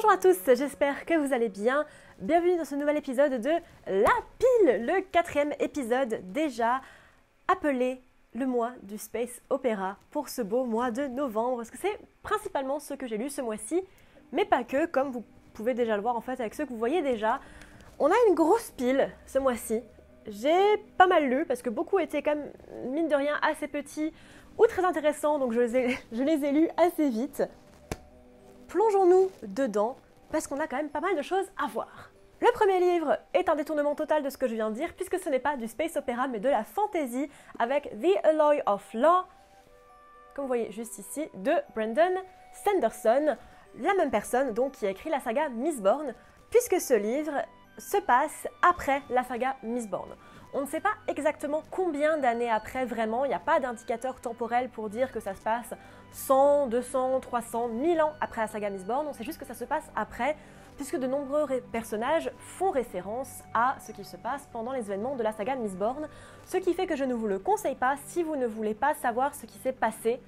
Bonjour à tous, j'espère que vous allez bien. Bienvenue dans ce nouvel épisode de La Pile, le quatrième épisode déjà appelé le mois du Space Opera pour ce beau mois de novembre, parce que c'est principalement ce que j'ai lu ce mois-ci, mais pas que, comme vous pouvez déjà le voir en fait avec ceux que vous voyez déjà. On a une grosse pile ce mois-ci. J'ai pas mal lu, parce que beaucoup étaient quand même, mine de rien, assez petits ou très intéressants, donc je les ai, je les ai lus assez vite plongeons-nous dedans parce qu'on a quand même pas mal de choses à voir. Le premier livre est un détournement total de ce que je viens de dire puisque ce n'est pas du space opéra mais de la fantasy avec The Alloy of Law, comme vous voyez juste ici, de Brandon Sanderson, la même personne donc qui a écrit la saga Mistborn puisque ce livre se passe après la saga Mistborn. On ne sait pas exactement combien d'années après vraiment, il n'y a pas d'indicateur temporel pour dire que ça se passe 100, 200, 300, 1000 ans après la saga Mistborn, on sait juste que ça se passe après, puisque de nombreux personnages font référence à ce qui se passe pendant les événements de la saga Mistborn, ce qui fait que je ne vous le conseille pas si vous ne voulez pas savoir ce qui s'est passé.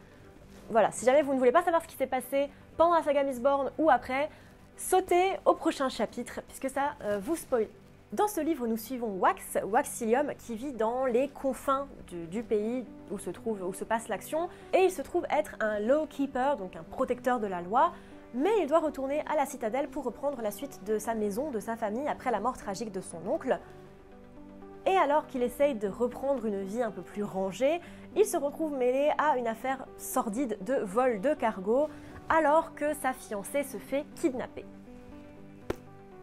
Voilà, si jamais vous ne voulez pas savoir ce qui s'est passé pendant la saga Mistborn ou après, sautez au prochain chapitre, puisque ça euh, vous spoil dans ce livre, nous suivons Wax, Waxilium, qui vit dans les confins du, pays où se, trouve, où se passe l'action, et il se trouve être un law keeper, donc un protecteur de la loi, mais il doit retourner à la citadelle pour reprendre la suite de sa maison, de sa famille, après la mort tragique de son oncle. Et alors qu'il essaye de reprendre une vie un peu plus rangée, il se retrouve mêlé à une affaire sordide de vol de cargo, alors que sa fiancée se fait kidnapper.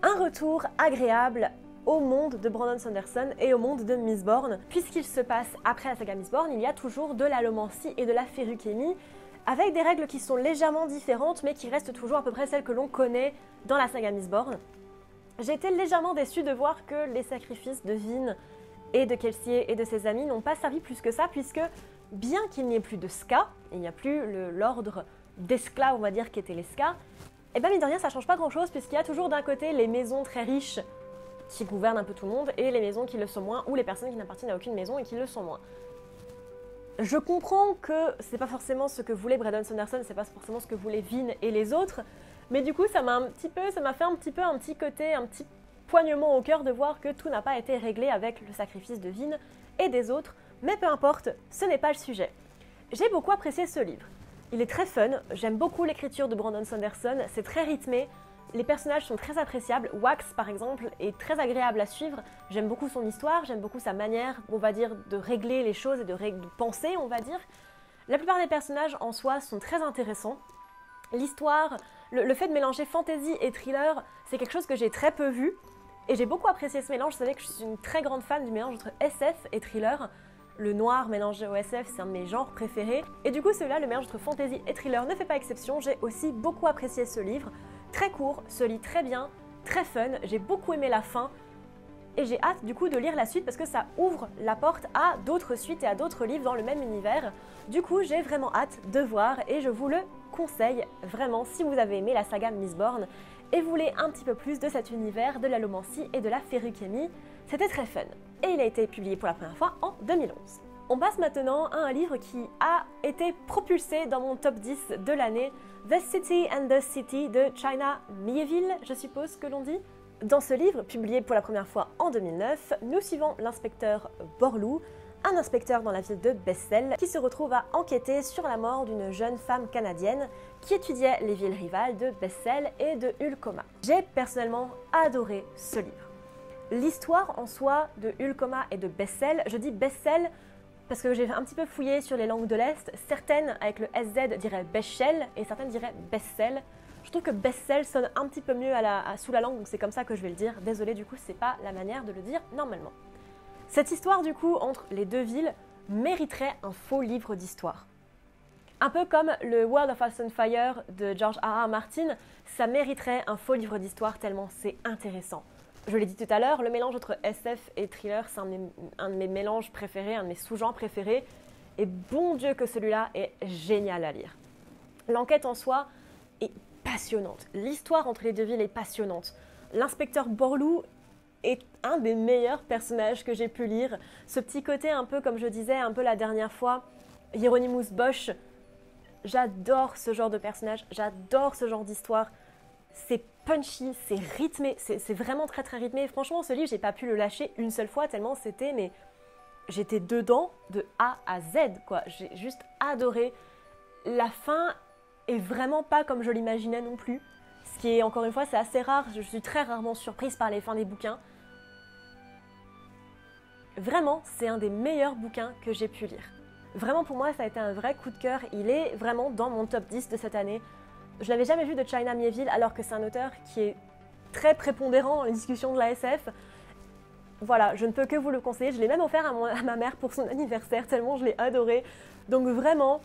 Un retour agréable au monde de Brandon Sanderson et au monde de Mistborn. Puisqu'il se passe après la saga Mistborn, il y a toujours de l'allomancie et de la ferruchémie, avec des règles qui sont légèrement différentes, mais qui restent toujours à peu près celles que l'on connaît dans la saga Mistborn. J'ai été légèrement déçue de voir que les sacrifices de Vin et de Kelsier et de ses amis n'ont pas servi plus que ça, puisque bien qu'il n'y ait plus de Ska, il n'y a plus l'ordre d'esclaves, on va dire, qui était les Ska, et eh bien mine de rien, ça change pas grand chose, puisqu'il y a toujours d'un côté les maisons très riches qui gouvernent un peu tout le monde et les maisons qui le sont moins ou les personnes qui n'appartiennent à aucune maison et qui le sont moins. Je comprends que c'est pas forcément ce que voulait Braden Sanderson, c'est pas forcément ce que voulaient Vin et les autres, mais du coup ça m'a un petit peu, ça m'a fait un petit peu un petit côté, un petit poignement au cœur de voir que tout n'a pas été réglé avec le sacrifice de Vin et des autres, mais peu importe, ce n'est pas le sujet. J'ai beaucoup apprécié ce livre. Il est très fun, j'aime beaucoup l'écriture de Brandon Sanderson, c'est très rythmé, les personnages sont très appréciables. Wax, par exemple, est très agréable à suivre. J'aime beaucoup son histoire, j'aime beaucoup sa manière, on va dire, de régler les choses et de, penser, on va dire. La plupart des personnages en soi sont très intéressants. L'histoire, le, fait de mélanger fantasy et thriller, c'est quelque chose que j'ai très peu vu. Et j'ai beaucoup apprécié ce mélange. Vous savez que je suis une très grande fan du mélange entre SF et thriller. Le noir mélangé au SF, c'est un de mes genres préférés. Et du coup, celui-là, le mélange entre fantasy et thriller, ne fait pas exception. J'ai aussi beaucoup apprécié ce livre très court, se lit très bien, très fun. J'ai beaucoup aimé la fin. Et j'ai hâte du coup de lire la suite parce que ça ouvre la porte à d'autres suites et à d'autres livres dans le même univers. Du coup, j'ai vraiment hâte de voir et je vous le conseille vraiment si vous avez aimé la saga Mistborn et voulez un petit peu plus de cet univers de l'allomancie et de la ferruchémie. C'était très fun. Et il a été publié pour la première fois en 2011. On passe maintenant à un livre qui a été propulsé dans mon top 10 de l'année The City and the City de China Mieville, je suppose que l'on dit. Dans ce livre, publié pour la première fois en 2009, nous suivons l'inspecteur Borloo, un inspecteur dans la ville de Bessel, qui se retrouve à enquêter sur la mort d'une jeune femme canadienne qui étudiait les villes rivales de Bessel et de Ulcoma. J'ai personnellement adoré ce livre. L'histoire en soi de Ulcoma et de Bessel, je dis Bessel parce que j'ai un petit peu fouillé sur les langues de l'Est. Certaines, avec le SZ, diraient Bechel et certaines diraient Bessel. Je trouve que Bessel sonne un petit peu mieux sous la langue, donc c'est comme ça que je vais le dire. Désolé, du coup, c'est pas la manière de le dire normalement. Cette histoire, du coup, entre les deux villes, mériterait un faux livre d'histoire. Un peu comme le World of Ice Fire de George. R. Martin, ça mériterait un faux livre d'histoire tellement c'est intéressant je l'ai dit tout à l'heure, le mélange entre SF et thriller, c'est un, de mes mélanges préférés, un de mes sous-genres préférés. Et bon Dieu que celui-là est génial à lire. L'enquête en soi est passionnante. L'histoire entre les deux villes est passionnante. L'inspecteur Borloo est un des meilleurs personnages que j'ai pu lire. Ce petit côté un peu, comme je disais un peu la dernière fois, Hieronymus Bosch. J'adore ce genre de personnage, j'adore ce genre d'histoire c'est punchy, c'est rythmé, c'est vraiment très très rythmé. Franchement, ce livre, j'ai pas pu le lâcher une seule fois tellement c'était, mais j'étais dedans de A à Z, quoi. J'ai juste adoré. La fin est vraiment pas comme je l'imaginais non plus. Ce qui est, encore une fois, c'est assez rare. Je suis très rarement surprise par les fins des bouquins. Vraiment, c'est un des meilleurs bouquins que j'ai pu lire. Vraiment, pour moi, ça a été un vrai coup de cœur. Il est vraiment dans mon top 10 de cette année. Je l'avais jamais vu de China Mieville, alors que c'est un auteur qui est très prépondérant dans les discussions de la SF. Voilà, je ne peux que vous le conseiller. Je l'ai même offert à, à, ma mère pour son anniversaire, tellement je l'ai adoré. Donc vraiment,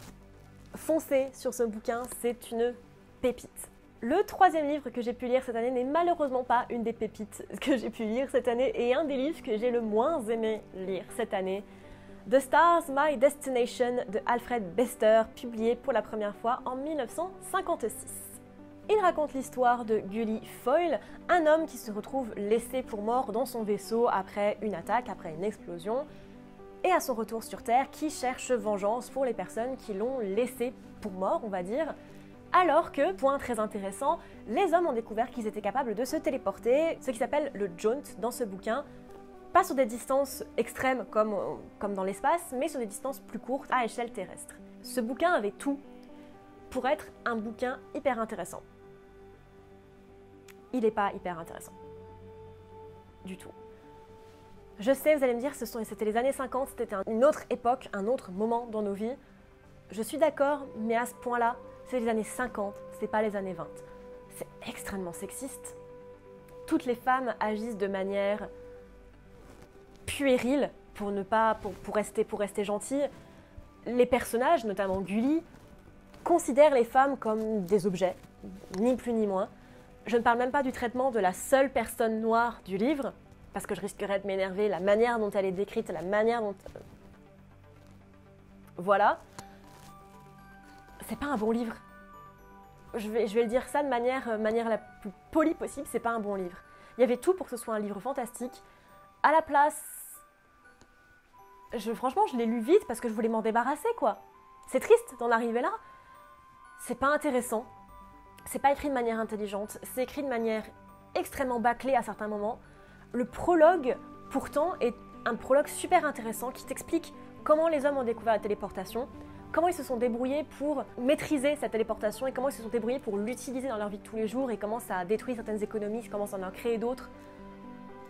foncez sur ce bouquin, c'est une pépite. Le troisième livre que j'ai pu lire cette année n'est malheureusement pas une des pépites que j'ai pu lire cette année et un des livres que j'ai le moins aimé lire cette année. The Stars, My Destination de Alfred Bester, publié pour la première fois en 1956. Il raconte l'histoire de Gully Foyle, un homme qui se retrouve laissé pour mort dans son vaisseau après une attaque, après une explosion, et à son retour sur Terre qui cherche vengeance pour les personnes qui l'ont laissé pour mort, on va dire, alors que, point très intéressant, les hommes ont découvert qu'ils étaient capables de se téléporter, ce qui s'appelle le jaunt dans ce bouquin, pas sur des distances extrêmes comme, dans l'espace, mais sur des distances plus courtes à échelle terrestre. Ce bouquin avait tout pour être un bouquin hyper intéressant. Il n'est pas hyper intéressant. Du tout. Je sais, vous allez me dire, c'était les années 50, c'était une autre époque, un autre moment dans nos vies. Je suis d'accord, mais à ce point-là, c'est les années 50, c'est pas les années 20. C'est extrêmement sexiste. Toutes les femmes agissent de manière puérile pour ne pas pour, rester pour rester gentilles. Les personnages, notamment Gully, considèrent les femmes comme des objets, ni plus ni moins. Je ne parle même pas du traitement de la seule personne noire du livre, parce que je risquerais de m'énerver, la manière dont elle est décrite, la manière dont... Voilà c'est pas un bon livre. Je vais, je vais le dire ça de manière, euh, manière la plus polie possible, c'est pas un bon livre. Il y avait tout pour que ce soit un livre fantastique. À la place, franchement, je l'ai lu vite parce que je voulais m'en débarrasser, quoi. C'est triste d'en arriver là. C'est pas intéressant. C'est pas écrit de manière intelligente. C'est écrit de manière extrêmement bâclée à certains moments. Le prologue, pourtant, est un prologue super intéressant qui t'explique comment les hommes ont découvert la téléportation, comment ils se sont débrouillés pour maîtriser cette téléportation et comment ils se sont débrouillés pour l'utiliser dans leur vie de tous les jours et comment ça a détruit certaines économies, comment ça en a créé d'autres.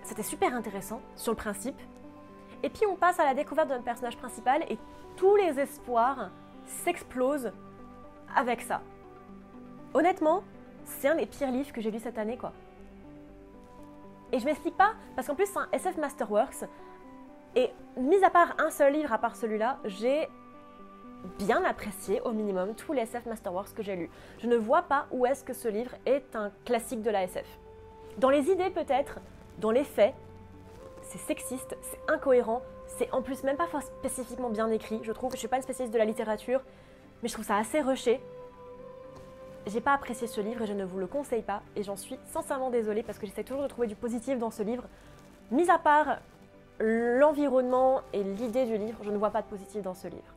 C'était super intéressant sur le principe. Et puis on passe à la découverte de notre personnage principal et tous les espoirs s'explosent avec ça. Honnêtement, c'est un des pires livres que j'ai lu cette année quoi. Et je m'explique pas, parce qu'en plus c'est un SF Masterworks, et mis à part un seul livre à part celui-là, j'ai bien apprécié au minimum tous les SF Masterworks que j'ai lus. Je ne vois pas où est-ce que ce livre est un classique de la SF. Dans les idées peut-être, dans les faits, c'est sexiste, c'est incohérent, c'est en plus même pas spécifiquement bien écrit, je trouve. Je suis pas une spécialiste de la littérature, mais je trouve ça assez rushé. J'ai pas apprécié ce livre et je ne vous le conseille pas et j'en suis sincèrement désolée parce que j'essaie toujours de trouver du positif dans ce livre. Mis à part l'environnement et l'idée du livre, je ne vois pas de positif dans ce livre.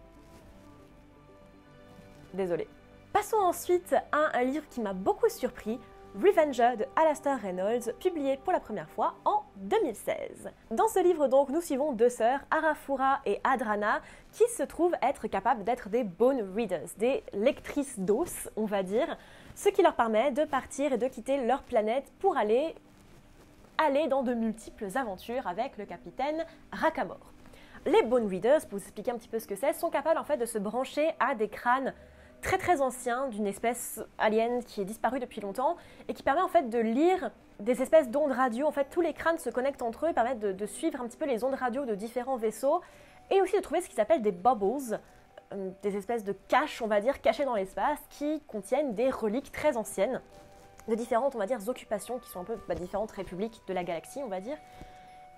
Désolée. Passons ensuite à un livre qui m'a beaucoup surpris, Revenger de Alastair Reynolds, publié pour la première fois en 2016. Dans ce livre donc, nous suivons deux sœurs, Arafura et Adrana, qui se trouvent être capables d'être des bone readers, des lectrices d'os, on va dire, ce qui leur permet de partir et de quitter leur planète pour aller aller dans de multiples aventures avec le capitaine Rakamor. Les bone readers, pour vous expliquer un petit peu ce que c'est, sont capables en fait de se brancher à des crânes très très ancien d'une espèce alien qui est disparue depuis longtemps et qui permet en fait de lire des espèces d'ondes radio. En fait, tous les crânes se connectent entre eux et permettent de, suivre un petit peu les ondes radio de différents vaisseaux et aussi de trouver ce qu'ils appellent des bubbles, euh, des espèces de caches, on va dire, cachées dans l'espace qui contiennent des reliques très anciennes de différentes, on va dire, occupations qui sont un peu bah, différentes républiques de la galaxie, on va dire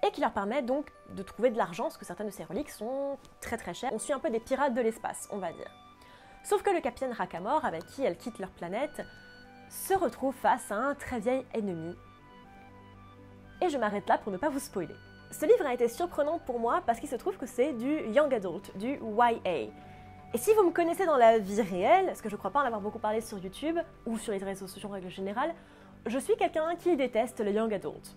et qui leur permettent donc de trouver de l'argent, parce que certaines de ces reliques sont très très chères. On suit un peu des pirates de l'espace, on va dire. Sauf que le capitaine Rakamor, avec qui elles quittent leur planète, se retrouve face à un très vieil ennemi. Et je m'arrête là pour ne pas vous spoiler. Ce livre a été surprenant pour moi parce qu'il se trouve que c'est du young adult, du YA. Et si vous me connaissez dans la vie réelle, ce que je crois pas en avoir beaucoup parlé sur YouTube ou sur les réseaux sociaux en règle générale, je suis quelqu'un qui déteste le young adult.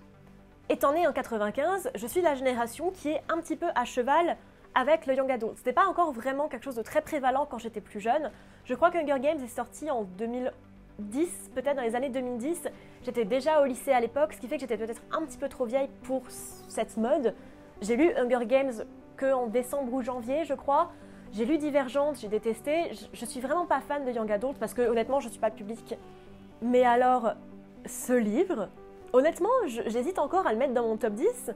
Étant né en 95, je suis de la génération qui est un petit peu à cheval avec le young adult. C'était pas encore vraiment quelque chose de très prévalent quand j'étais plus jeune. Je crois que Hunger Games est sorti en 2010, peut-être dans les années 2010. J'étais déjà au lycée à l'époque, ce qui fait que j'étais peut-être un petit peu trop vieille pour cette mode. J'ai lu Hunger Games que en décembre ou janvier, je crois. J'ai lu Divergente, j'ai détesté. Je, je, suis vraiment pas fan de young adult parce que honnêtement, je suis pas public. Mais alors, ce livre, honnêtement, j'hésite encore à le mettre dans mon top 10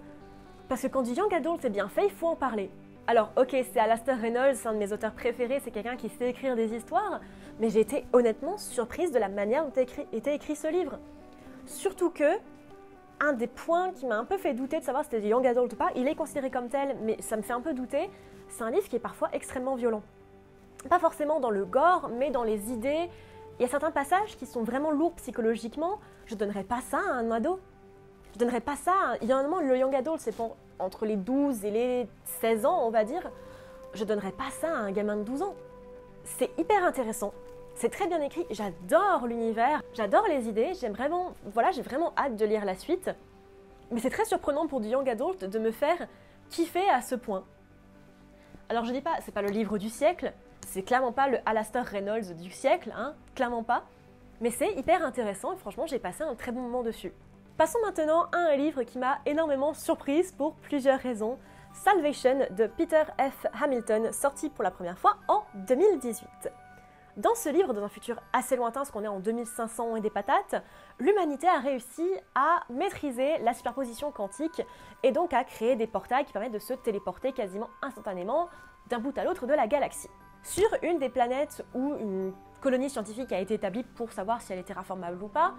parce que quand du young adult c'est bien fait, il faut en parler. Alors, ok, c'est Alastair Reynolds, un de mes auteurs préférés, c'est quelqu'un qui sait écrire des histoires, mais j'ai été honnêtement surprise de la manière dont était écrit ce livre. Surtout que, un des points qui m'a un peu fait douter de savoir si c'était young adult ou pas, il est considéré comme tel, mais ça me fait un peu douter, c'est un livre qui est parfois extrêmement violent. Pas forcément dans le gore, mais dans les idées. Il y a certains passages qui sont vraiment lourds psychologiquement. Je donnerais pas ça à un ado. Je donnerais pas ça. À... Il y a un moment, le young adult, c'est pour entre les 12 et les 16 ans, on va dire, je donnerais pas ça à un gamin de 12 ans. C'est hyper intéressant. C'est très bien écrit, j'adore l'univers, j'adore les idées, j'aime vraiment, voilà, j'ai vraiment hâte de lire la suite. Mais c'est très surprenant pour du young adult de me faire kiffer à ce point. Alors je dis pas, c'est pas le livre du siècle, c'est clairement pas le Alastair Reynolds du siècle, hein, clairement pas. Mais c'est hyper intéressant et franchement j'ai passé un très bon moment dessus. Passons maintenant à un livre qui m'a énormément surprise pour plusieurs raisons. Salvation de Peter F. Hamilton, sorti pour la première fois en 2018. Dans ce livre, dans un futur assez lointain, parce qu'on est en 2500 et des patates, l'humanité a réussi à maîtriser la superposition quantique et donc à créer des portails qui permettent de se téléporter quasiment instantanément d'un bout à l'autre de la galaxie. Sur une des planètes où une colonie scientifique a été établie pour savoir si elle était terraformable ou pas,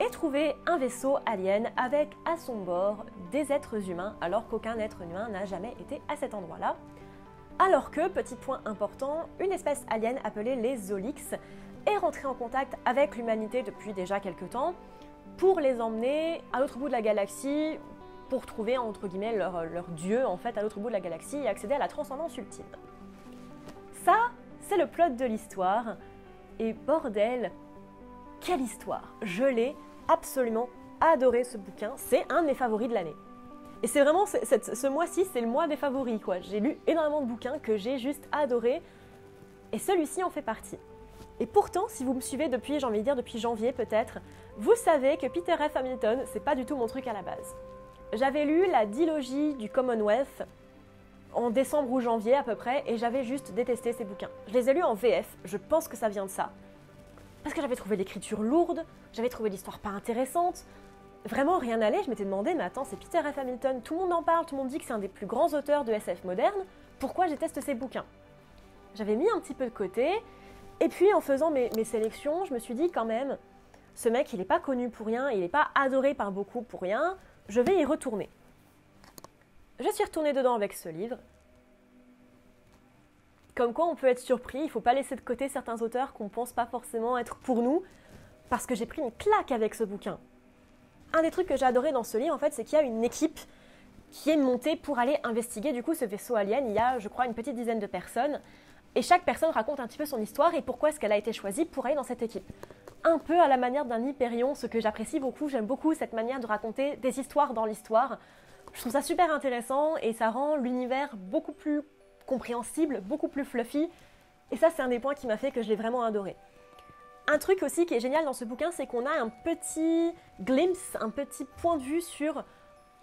et trouver un vaisseau alien avec à son bord des êtres humains alors qu'aucun être humain n'a jamais été à cet endroit-là. Alors que, petit point important, une espèce alien appelée les Zolix est rentrée en contact avec l'humanité depuis déjà quelques temps pour les emmener à l'autre bout de la galaxie pour trouver entre guillemets leur, leur dieu en fait à l'autre bout de la galaxie et accéder à la transcendance ultime. Ça, c'est le plot de l'histoire et bordel, quelle histoire Je l'ai absolument adoré ce bouquin. C'est un de mes favoris de l'année. Et c'est vraiment, ce mois-ci, c'est le mois des favoris. quoi. J'ai lu énormément de bouquins que j'ai juste adoré. Et celui-ci en fait partie. Et pourtant, si vous me suivez depuis, j'ai envie de dire depuis janvier peut-être, vous savez que Peter F. Hamilton, c'est pas du tout mon truc à la base. J'avais lu la dilogie du Commonwealth en décembre ou janvier à peu près, et j'avais juste détesté ces bouquins. Je les ai lus en VF, je pense que ça vient de ça parce que j'avais trouvé l'écriture lourde, j'avais trouvé l'histoire pas intéressante. Vraiment rien n'allait, je m'étais demandé, mais attends, c'est Peter F. Hamilton, tout le monde en parle, tout le monde dit que c'est un des plus grands auteurs de SF moderne, pourquoi je déteste ces bouquins? J'avais mis un petit peu de côté, et puis en faisant mes, mes sélections, je me suis dit quand même, ce mec, il n'est pas connu pour rien, il n'est pas adoré par beaucoup pour rien, je vais y retourner. Je suis retournée dedans avec ce livre, comme quoi on peut être surpris, il ne faut pas laisser de côté certains auteurs qu'on pense pas forcément être pour nous, parce que j'ai pris une claque avec ce bouquin. Un des trucs que j'ai adoré dans ce livre, en fait, c'est qu'il y a une équipe qui est montée pour aller investiguer du coup ce vaisseau alien. Il y a, je crois, une petite dizaine de personnes, et chaque personne raconte un petit peu son histoire et pourquoi est-ce qu'elle a été choisie pour aller dans cette équipe. Un peu à la manière d'un Hyperion, ce que j'apprécie beaucoup, j'aime beaucoup cette manière de raconter des histoires dans l'histoire. Je trouve ça super intéressant et ça rend l'univers beaucoup plus compréhensible, beaucoup plus fluffy. Et ça, c'est un des points qui m'a fait que je l'ai vraiment adoré. Un truc aussi qui est génial dans ce bouquin, c'est qu'on a un petit glimpse, un petit point de vue sur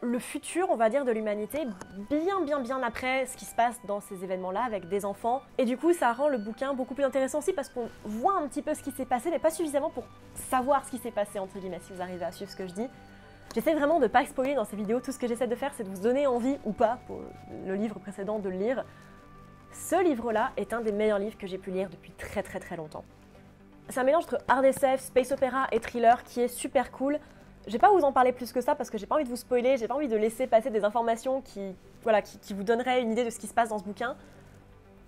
le futur, on va dire, de l'humanité, bien, bien, bien après ce qui se passe dans ces événements-là avec des enfants. Et du coup, ça rend le bouquin beaucoup plus intéressant aussi parce qu'on voit un petit peu ce qui s'est passé, mais pas suffisamment pour savoir ce qui s'est passé, entre guillemets, si vous arrivez à suivre ce que je dis. J'essaie vraiment de ne pas spoiler dans ces vidéos. Tout ce que j'essaie de faire, c'est de vous donner envie ou pas, pour le livre précédent, de le lire. Ce livre-là est un des meilleurs livres que j'ai pu lire depuis très très très longtemps. C'est un mélange entre hard SF, space opéra et thriller qui est super cool. Je vais pas vous en parler plus que ça parce que j'ai pas envie de vous spoiler, j'ai pas envie de laisser passer des informations qui, voilà, qui, vous donneraient une idée de ce qui se passe dans ce bouquin.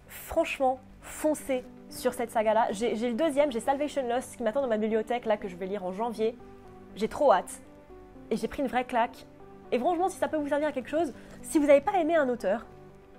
Franchement, foncez sur cette saga-là. J'ai le deuxième, j'ai Salvation Lost qui m'attend dans ma bibliothèque là que je vais lire en janvier. J'ai trop hâte. Et j'ai pris une vraie claque. Et franchement, si ça peut vous servir à quelque chose, si vous n'avez pas aimé un auteur,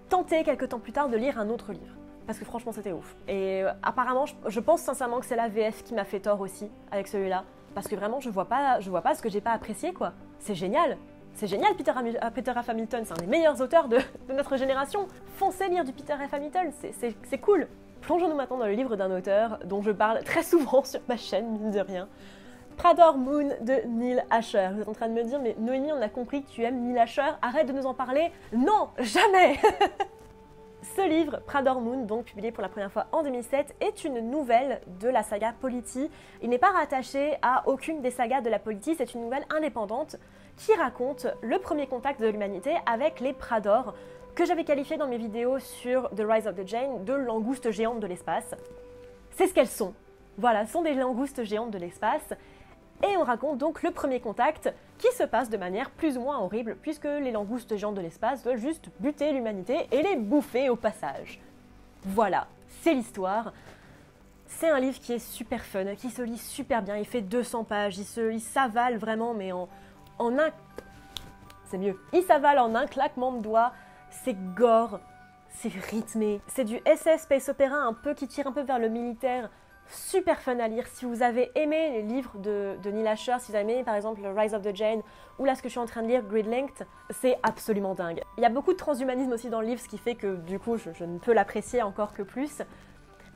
tenter quelques temps plus tard de lire un autre livre. Parce que franchement, c'était ouf. Et euh, apparemment, je, pense sincèrement que c'est la VF qui m'a fait tort aussi avec celui-là. parce que vraiment je vois pas, je vois pas ce que j'ai pas apprécié quoi. C'est génial, c'est génial Peter, Peter F. Hamilton, c'est un des meilleurs auteurs de, notre génération. Foncez lire du Peter F. Hamilton, c'est cool. Plongeons-nous maintenant dans le livre d'un auteur dont je parle très souvent sur ma chaîne, mine de rien. Prador Moon de Neil Asher. Vous êtes en train de me dire, mais Noémie, on a compris que tu aimes Neil Asher, arrête de nous en parler. Non, jamais Ce livre, Prador Moon, donc publié pour la première fois en 2007, est une nouvelle de la saga Polity. Il n'est pas rattaché à aucune des sagas de la Polity, c'est une nouvelle indépendante qui raconte le premier contact de l'humanité avec les Prador, que j'avais qualifié dans mes vidéos sur The Rise of the Jane de langoustes géantes de l'espace. C'est ce qu'elles sont. Voilà, ce sont des langoustes géantes de l'espace. Et on raconte donc le premier contact qui se passe de manière plus ou moins horrible, puisque les langoustes géantes de l'espace veulent juste buter l'humanité et les bouffer au passage. Voilà, c'est l'histoire. C'est un livre qui est super fun, qui se lit super bien, il fait 200 pages, il, se, il s'avale vraiment, mais en, en un... C'est mieux. Il s'avale en un claquement de doigts, c'est gore, c'est rythmé, c'est du SS Space Opera un peu qui tire un peu vers le militaire, super fun à lire. Si vous avez aimé les livres de, Neil Asher, si vous avez aimé par exemple Rise of the Jane ou là ce que je suis en train de lire, Grid Length, c'est absolument dingue. Il y a beaucoup de transhumanisme aussi dans le livre, ce qui fait que du coup je, ne peux l'apprécier encore que plus.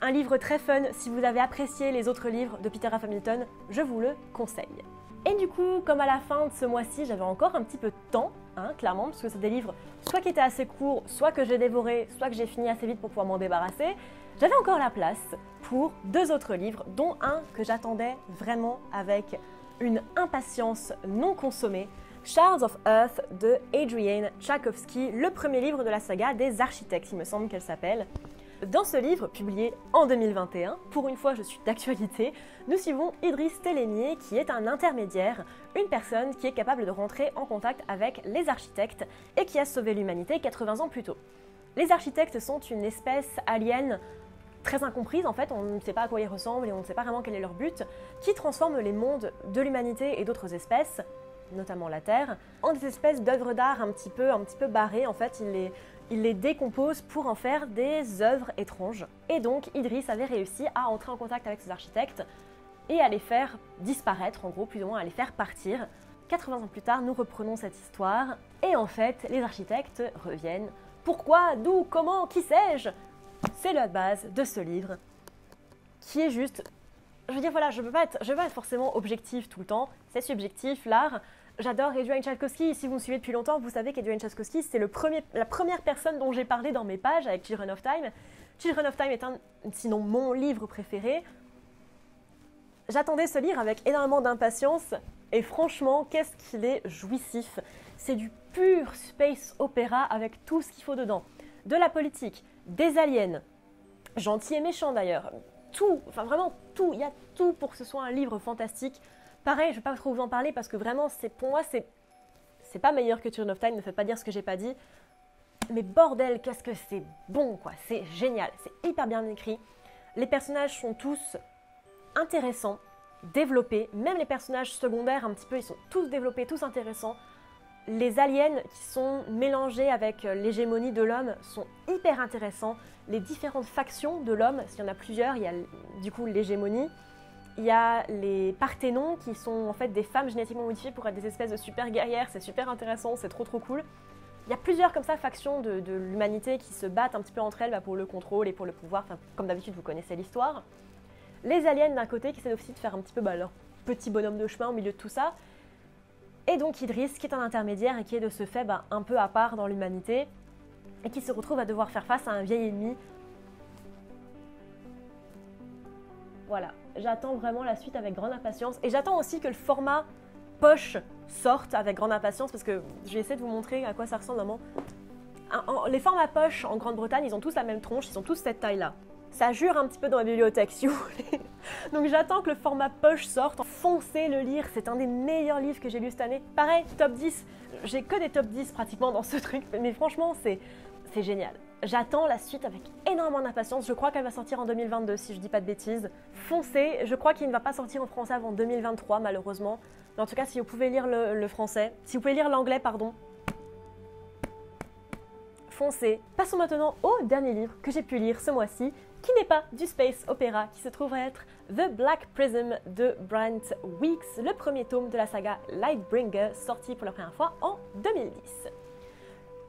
Un livre très fun, si vous avez apprécié les autres livres de Peter F. Hamilton, je vous le conseille. Et du coup, comme à la fin de ce mois-ci, j'avais encore un petit peu de temps, hein, clairement, parce que c'est des livres soit qui étaient assez courts, soit que j'ai dévoré, soit que j'ai fini assez vite pour pouvoir m'en débarrasser, j'avais encore la place pour deux autres livres, dont un que j'attendais vraiment avec une impatience non consommée, Shards of Earth de Adrienne Tchaikovsky, le premier livre de la saga des architectes, il me semble qu'elle s'appelle. Dans ce livre, publié en 2021, pour une fois je suis d'actualité, nous suivons Idriss Telémier qui est un intermédiaire, une personne qui est capable de rentrer en contact avec les architectes et qui a sauvé l'humanité 80 ans plus tôt. Les architectes sont une espèce alien très incomprise en fait, on ne sait pas à quoi ils ressemblent et on ne sait pas vraiment quel est leur but, qui transforme les mondes de l'humanité et d'autres espèces, notamment la Terre, en des espèces d'œuvres d'art un petit peu, un peu barrées. En fait, il les, il décompose pour en faire des œuvres étranges. Et donc, Idriss avait réussi à entrer en contact avec ces architectes et à les faire disparaître, en gros, plus ou moins à les faire partir. 80 ans plus tard, nous reprenons cette histoire, et en fait, les architectes reviennent. Pourquoi? D'où? Comment? Qui sais-je? C'est la base de ce livre, qui est juste... Je veux dire, voilà, je ne veux, pas être, je pas être forcément objectif tout le temps, c'est subjectif, l'art. J'adore Adrian Tchaikovsky, si vous me suivez depuis longtemps, vous savez qu'Adrian Tchaikovsky, c'est la première personne dont j'ai parlé dans mes pages avec Children of Time. Children of Time est un, sinon mon livre préféré. J'attendais ce livre avec énormément d'impatience, et franchement, qu'est-ce qu'il est jouissif. C'est du pur space opéra avec tout ce qu'il faut dedans. De la politique, des aliens, gentils et méchants d'ailleurs, tout, enfin vraiment tout, il y a tout pour que ce soit un livre fantastique. Pareil, je vais pas trop vous en parler parce que vraiment, c'est pour moi, c'est c'est pas meilleur que Turn of Time, ne faites pas dire ce que j'ai pas dit. Mais bordel, qu'est-ce que c'est bon quoi, c'est génial, c'est hyper bien écrit. Les personnages sont tous intéressants, développés, même les personnages secondaires un petit peu, ils sont tous développés, tous intéressants les aliens qui sont mélangés avec euh, l'hégémonie de l'homme sont hyper intéressants. Les différentes factions de l'homme, s'il y en a plusieurs, il y a du coup l'hégémonie. Il y a les parthénons qui sont en fait des femmes génétiquement modifiées pour être des espèces de super guerrières. C'est super intéressant, c'est trop trop cool. Il y a plusieurs comme ça factions de, l'humanité qui se battent un petit peu entre elles bah, pour le contrôle et pour le pouvoir. comme d'habitude, vous connaissez l'histoire. Les aliens d'un côté qui essaient aussi de faire un petit peu bah, leur petit bonhomme de chemin au milieu de tout ça et donc Idris, qui est un intermédiaire et qui est de ce fait bah, un peu à part dans l'humanité, et qui se retrouve à devoir faire face à un vieil ennemi. Voilà, j'attends vraiment la suite avec grande impatience. Et j'attends aussi que le format poche sorte avec grande impatience, parce que je vais essayer de vous montrer à quoi ça ressemble vraiment. Les formats poche en Grande-Bretagne, ils ont tous la même tronche, ils ont tous cette taille-là. Ça jure un petit peu dans la bibliothèque, si vous voulez. Donc j'attends que le format poche sorte. Foncez le lire, c'est un des meilleurs livres que j'ai lu cette année. Pareil, top 10. J'ai que des top 10 pratiquement dans ce truc, mais franchement, c'est génial. J'attends la suite avec énormément d'impatience. Je crois qu'elle va sortir en 2022, si je dis pas de bêtises. Foncez. Je crois qu'il ne va pas sortir en français avant 2023, malheureusement. Mais en tout cas, si vous pouvez lire le français, si vous pouvez lire l'anglais, pardon, foncez. Passons maintenant au dernier livre que j'ai pu lire ce mois-ci, qui n'est pas du space opéra, qui se trouve être The Black Prism de Brent Weeks, le premier tome de la saga Lightbringer, sorti pour la première fois en 2010.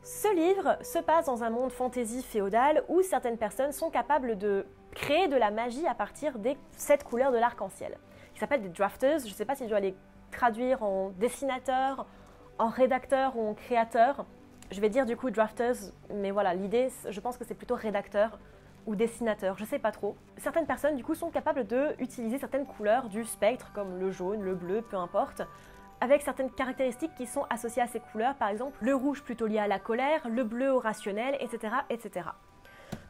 Ce livre se passe dans un monde fantasy féodal où certaines personnes sont capables de créer de la magie à partir des sept couleurs de l'arc-en-ciel. Ils s'appellent des drafters, je ne sais pas si je dois les traduire en dessinateur, en rédacteur ou en créateur. Je vais dire du coup drafters, mais voilà, l'idée, je pense que c'est plutôt rédacteur ou dessinateur, je sais pas trop. Certaines personnes du coup sont capables de utiliser certaines couleurs du spectre comme le jaune, le bleu, peu importe, avec certaines caractéristiques qui sont associées à ces couleurs, par exemple le rouge plutôt lié à la colère, le bleu au rationnel, etc. etc.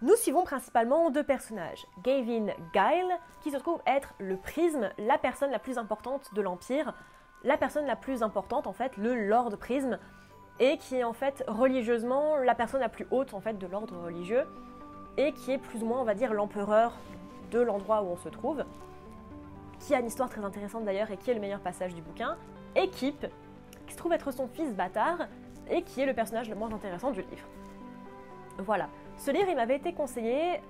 Nous suivons principalement deux personnages, Gavin Guile, qui se trouve être le prisme, la personne la plus importante de l'Empire, la personne la plus importante en fait, le Lord Prisme, et qui est en fait religieusement la personne la plus haute en fait de l'ordre religieux, et qui est plus ou moins on va dire l'empereur de l'endroit où on se trouve, qui a une histoire très intéressante d'ailleurs et qui est le meilleur passage du bouquin, Équipe, qui se trouve être son fils bâtard et qui est le personnage le moins intéressant du livre. Voilà. Ce livre, il m'avait été conseillé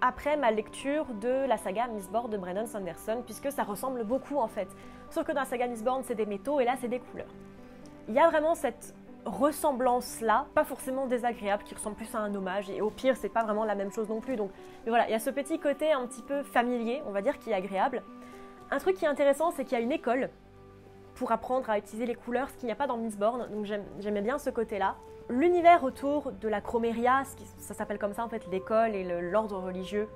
après ma lecture de la saga Mistborn de Brandon Sanderson, puisque ça ressemble beaucoup en fait. Sauf que dans la saga Mistborn, c'est des métaux et là, c'est des couleurs. Il y a vraiment cette ressemblance-là, pas forcément désagréable, qui ressemble plus à un hommage, et au pire, c'est pas vraiment la même chose non plus. Donc, mais voilà, il y a ce petit côté un petit peu familier, on va dire, qui est agréable. Un truc qui est intéressant, c'est qu'il y a une école pour apprendre à utiliser les couleurs, ce qu'il n'y a pas dans Mistborn, donc j'aimais bien ce côté-là. L'univers autour de la chroméria, ça s'appelle comme ça en fait, l'école et l'ordre religieux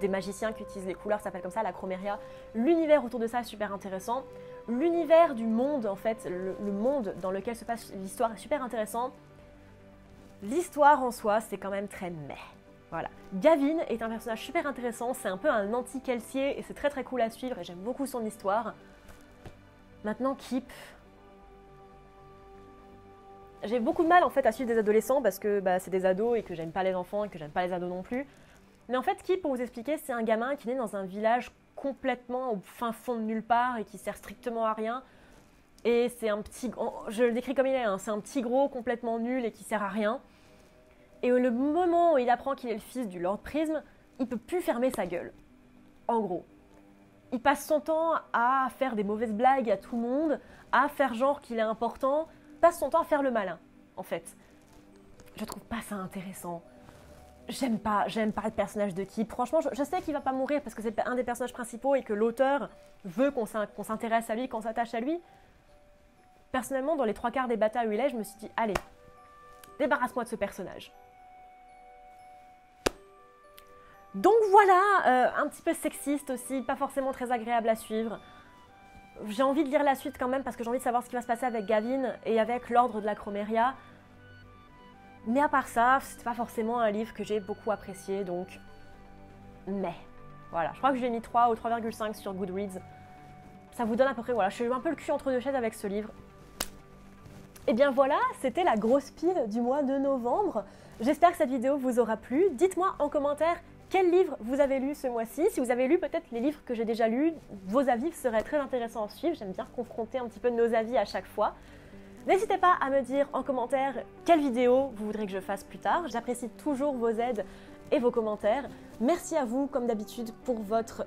des magiciens qui utilisent les couleurs s'appelle comme ça, la chroméria. L'univers autour de ça est super intéressant. L'univers du monde, en fait, le, monde dans lequel se passe l'histoire est super intéressant. L'histoire en soi, c'est quand même très meh. Voilà. Gavin est un personnage super intéressant, c'est un peu un anti-Kelsier et c'est très très cool à suivre et j'aime beaucoup son histoire. Maintenant, Kip, j'ai beaucoup de mal en fait à suivre des adolescents parce que bah, c'est des ados et que j'aime pas les enfants et que j'aime pas les ados non plus. Mais en fait, qui, pour vous expliquer, c'est un gamin qui né dans un village complètement au fin fond de nulle part et qui sert strictement à rien. Et c'est un petit, je le décris comme il est, hein, c'est un petit gros complètement nul et qui sert à rien. Et le moment où il apprend qu'il est le fils du Lord Prism, il peut plus fermer sa gueule. En gros. Il passe son temps à faire des mauvaises blagues à tout le monde, à faire genre qu'il est important, passe son temps à faire le malin, en fait. Je trouve pas ça intéressant. J'aime pas, j'aime pas le personnage de Kip. Franchement, je, sais qu'il va pas mourir parce que c'est un des personnages principaux et que l'auteur veut qu'on s'intéresse à lui, qu'on s'attache à lui. Personnellement, dans les trois quarts des batailles où il est, je me suis dit, allez, débarrasse-moi de ce personnage. Donc voilà, euh, un petit peu sexiste aussi, pas forcément très agréable à suivre j'ai envie de lire la suite quand même parce que j'ai envie de savoir ce qui va se passer avec Gavin et avec l'ordre de la Chroméria. Mais à part ça, c'est pas forcément un livre que j'ai beaucoup apprécié, donc. Mais. Voilà, je crois que j'ai mis 3 ou 3,5 sur Goodreads. Ça vous donne à peu près, voilà, je suis un peu le cul entre deux chaises avec ce livre. Et eh bien voilà, c'était la grosse pile du mois de novembre. J'espère que cette vidéo vous aura plu. Dites-moi en commentaire quel livre vous avez lu ce mois-ci Si vous avez lu peut-être les livres que j'ai déjà lus, vos avis seraient très intéressants à suivre. J'aime bien confronter un petit peu nos avis à chaque fois. N'hésitez pas à me dire en commentaire quelle vidéo vous voudrez que je fasse plus tard. J'apprécie toujours vos aides et vos commentaires. Merci à vous, comme d'habitude, pour votre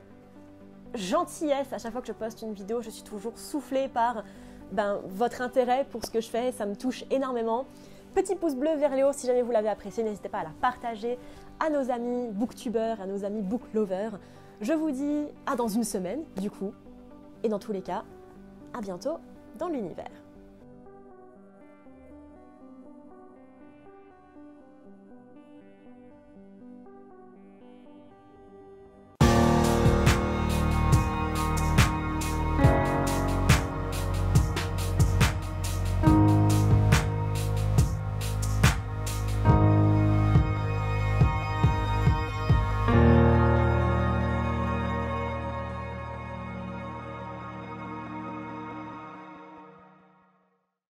gentillesse. À chaque fois que je poste une vidéo, je suis toujours soufflée par ben, votre intérêt pour ce que je fais. Ça me touche énormément. Petit pouce bleu vers le haut si jamais vous l'avez apprécié. N'hésitez pas à la partager à nos amis booktubers, à nos amis booklovers. Je vous dis à dans une semaine, du coup. Et dans tous les cas, à bientôt dans l'univers.